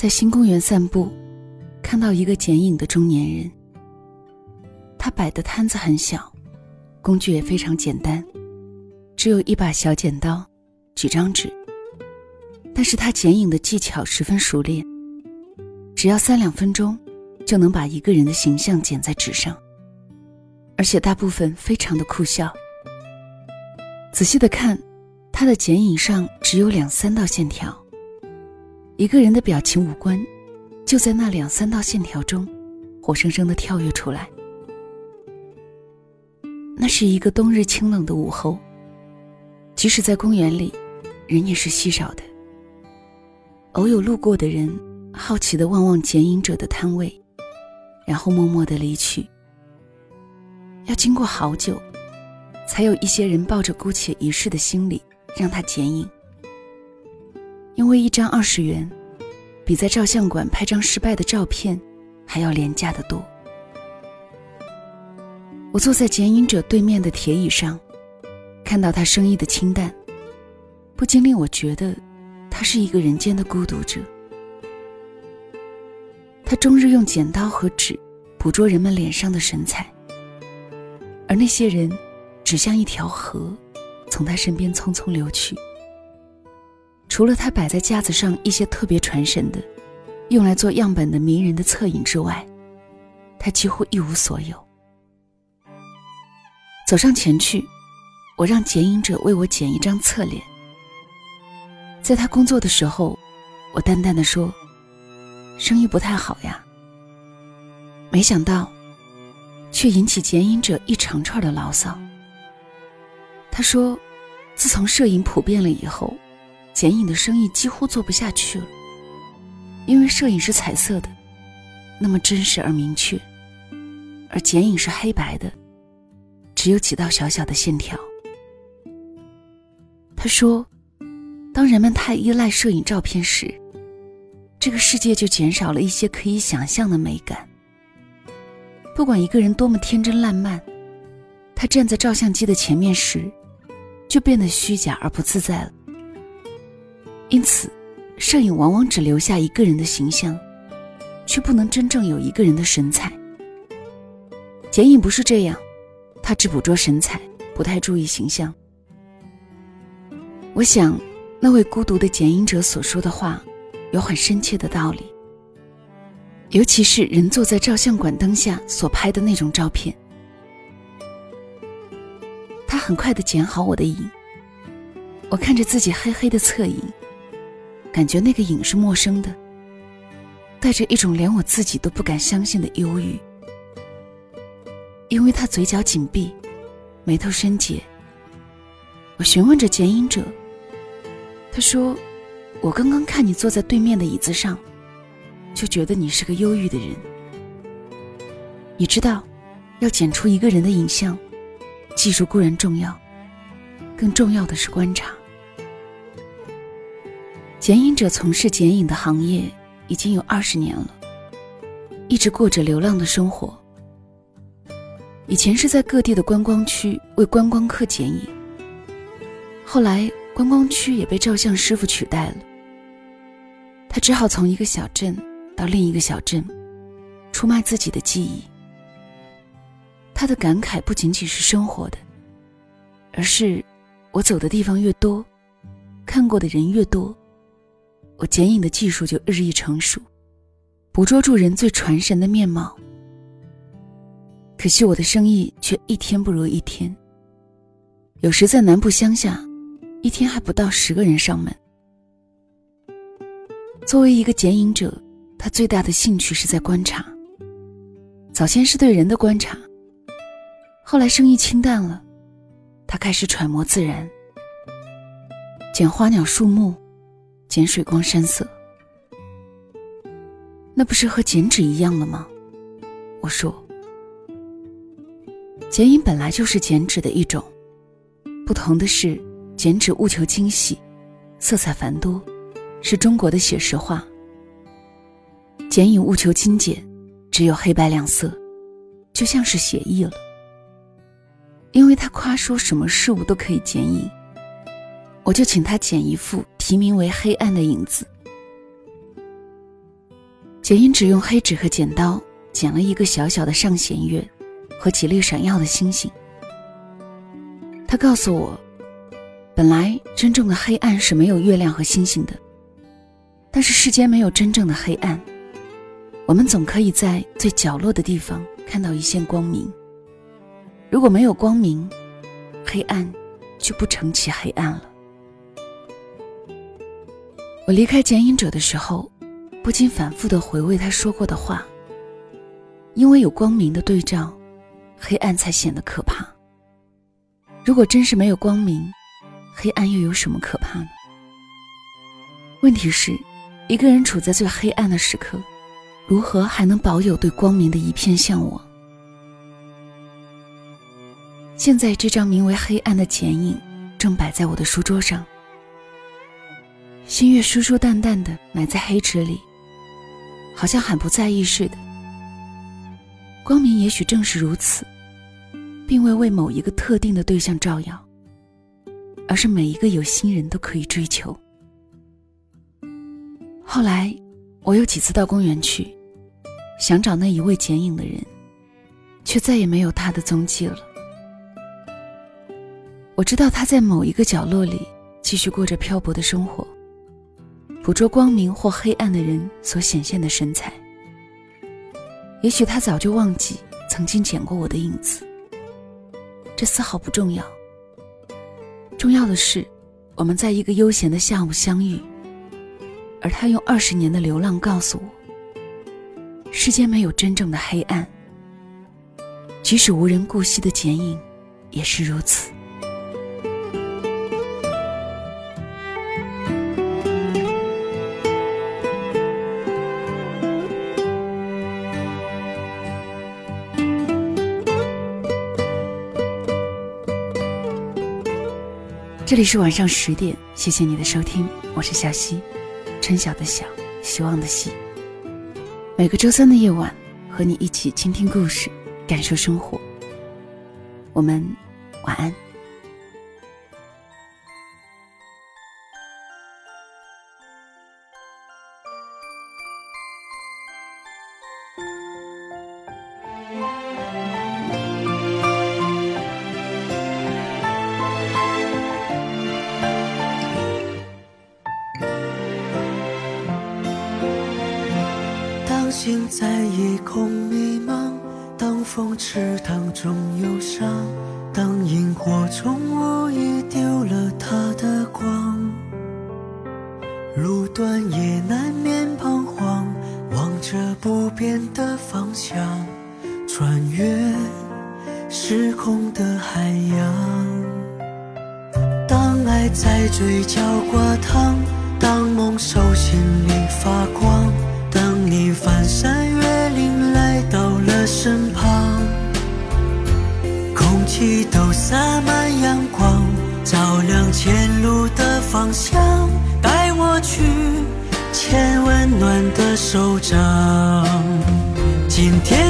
在新公园散步，看到一个剪影的中年人。他摆的摊子很小，工具也非常简单，只有一把小剪刀、几张纸。但是他剪影的技巧十分熟练，只要三两分钟，就能把一个人的形象剪在纸上，而且大部分非常的酷笑。仔细的看，他的剪影上只有两三道线条。一个人的表情五官，就在那两三道线条中，活生生的跳跃出来。那是一个冬日清冷的午后，即使在公园里，人也是稀少的。偶有路过的人，好奇的望望剪影者的摊位，然后默默的离去。要经过好久，才有一些人抱着姑且一试的心理，让他剪影。因为一张二十元，比在照相馆拍张失败的照片还要廉价的多。我坐在剪影者对面的铁椅上，看到他生意的清淡，不禁令我觉得，他是一个人间的孤独者。他终日用剪刀和纸捕捉人们脸上的神采，而那些人，只像一条河，从他身边匆匆流去。除了他摆在架子上一些特别传神的、用来做样本的名人的侧影之外，他几乎一无所有。走上前去，我让剪影者为我剪一张侧脸。在他工作的时候，我淡淡的说：“生意不太好呀。”没想到，却引起剪影者一长串的牢骚。他说：“自从摄影普遍了以后。”剪影的生意几乎做不下去了，因为摄影是彩色的，那么真实而明确，而剪影是黑白的，只有几道小小的线条。他说：“当人们太依赖摄影照片时，这个世界就减少了一些可以想象的美感。不管一个人多么天真烂漫，他站在照相机的前面时，就变得虚假而不自在了。”因此，摄影往往只留下一个人的形象，却不能真正有一个人的神采。剪影不是这样，他只捕捉神采，不太注意形象。我想，那位孤独的剪影者所说的话，有很深切的道理。尤其是人坐在照相馆灯下所拍的那种照片，他很快的剪好我的影，我看着自己黑黑的侧影。感觉那个影是陌生的，带着一种连我自己都不敢相信的忧郁。因为他嘴角紧闭，眉头深结。我询问着剪影者，他说：“我刚刚看你坐在对面的椅子上，就觉得你是个忧郁的人。你知道，要剪出一个人的影像，技术固然重要，更重要的是观察。”剪影者从事剪影的行业已经有二十年了，一直过着流浪的生活。以前是在各地的观光区为观光客剪影，后来观光区也被照相师傅取代了，他只好从一个小镇到另一个小镇，出卖自己的记忆。他的感慨不仅仅是生活的，而是我走的地方越多，看过的人越多。我剪影的技术就日益成熟，捕捉住人最传神的面貌。可惜我的生意却一天不如一天。有时在南部乡下，一天还不到十个人上门。作为一个剪影者，他最大的兴趣是在观察。早先是对人的观察，后来生意清淡了，他开始揣摩自然，剪花鸟树木。剪水光山色，那不是和剪纸一样了吗？我说，剪影本来就是剪纸的一种，不同的是，剪纸务求精细，色彩繁多，是中国的写实画；剪影务求精简，只有黑白两色，就像是写意了。因为他夸说什么事物都可以剪影，我就请他剪一幅。题名为《黑暗的影子》。剪影只用黑纸和剪刀剪了一个小小的上弦月和几粒闪耀的星星。他告诉我，本来真正的黑暗是没有月亮和星星的，但是世间没有真正的黑暗。我们总可以在最角落的地方看到一线光明。如果没有光明，黑暗就不成其黑暗了。我离开剪影者的时候，不禁反复的回味他说过的话。因为有光明的对照，黑暗才显得可怕。如果真是没有光明，黑暗又有什么可怕呢？问题是，一个人处在最黑暗的时刻。如何还能保有对光明的一片向往？现在这张名为《黑暗》的剪影正摆在我的书桌上，星月疏疏淡淡的埋在黑纸里，好像很不在意似的。光明也许正是如此，并未为某一个特定的对象照耀，而是每一个有心人都可以追求。后来，我有几次到公园去。想找那一位剪影的人，却再也没有他的踪迹了。我知道他在某一个角落里继续过着漂泊的生活，捕捉光明或黑暗的人所显现的神采。也许他早就忘记曾经剪过我的影子，这丝毫不重要。重要的是，我们在一个悠闲的下午相遇，而他用二十年的流浪告诉我。世间没有真正的黑暗，即使无人顾惜的剪影，也是如此。这里是晚上十点，谢谢你的收听，我是小溪，春晓的晓，希望的希。每个周三的夜晚，和你一起倾听故事，感受生活。我们晚安。种忧伤，当萤火虫无意丢了它的光，路段也难免彷徨，望着不变的方向，穿越时空的海洋。当爱在嘴角挂烫，当梦手心里发光。当你翻山洒满阳光，照亮前路的方向，带我去牵温暖的手掌。今天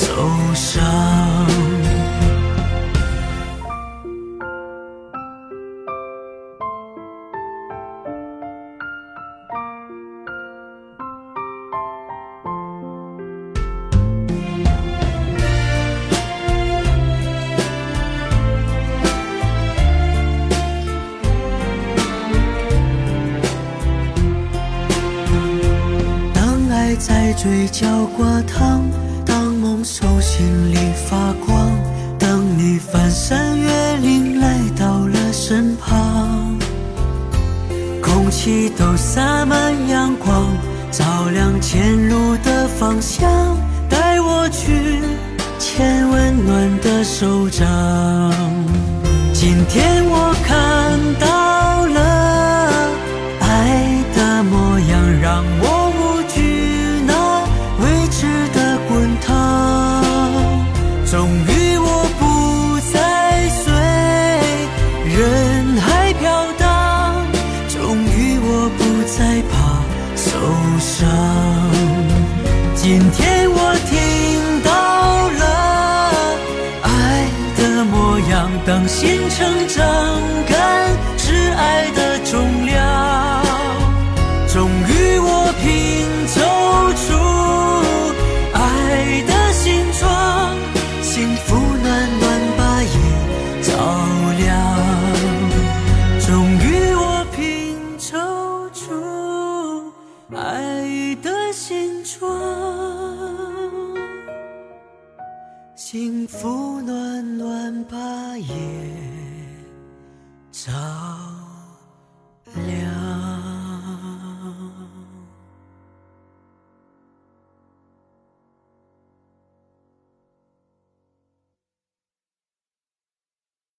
走向当爱在嘴角挂糖手心里发光，当你翻山越岭来到了身旁，空气都洒满阳光，照亮前路的方向，带我去牵温暖的手掌。今天我看成长，感是爱的重量。终于我拼凑出爱的形状，幸福暖暖把夜照亮。终于我拼凑出爱的形状，幸福暖暖把夜早。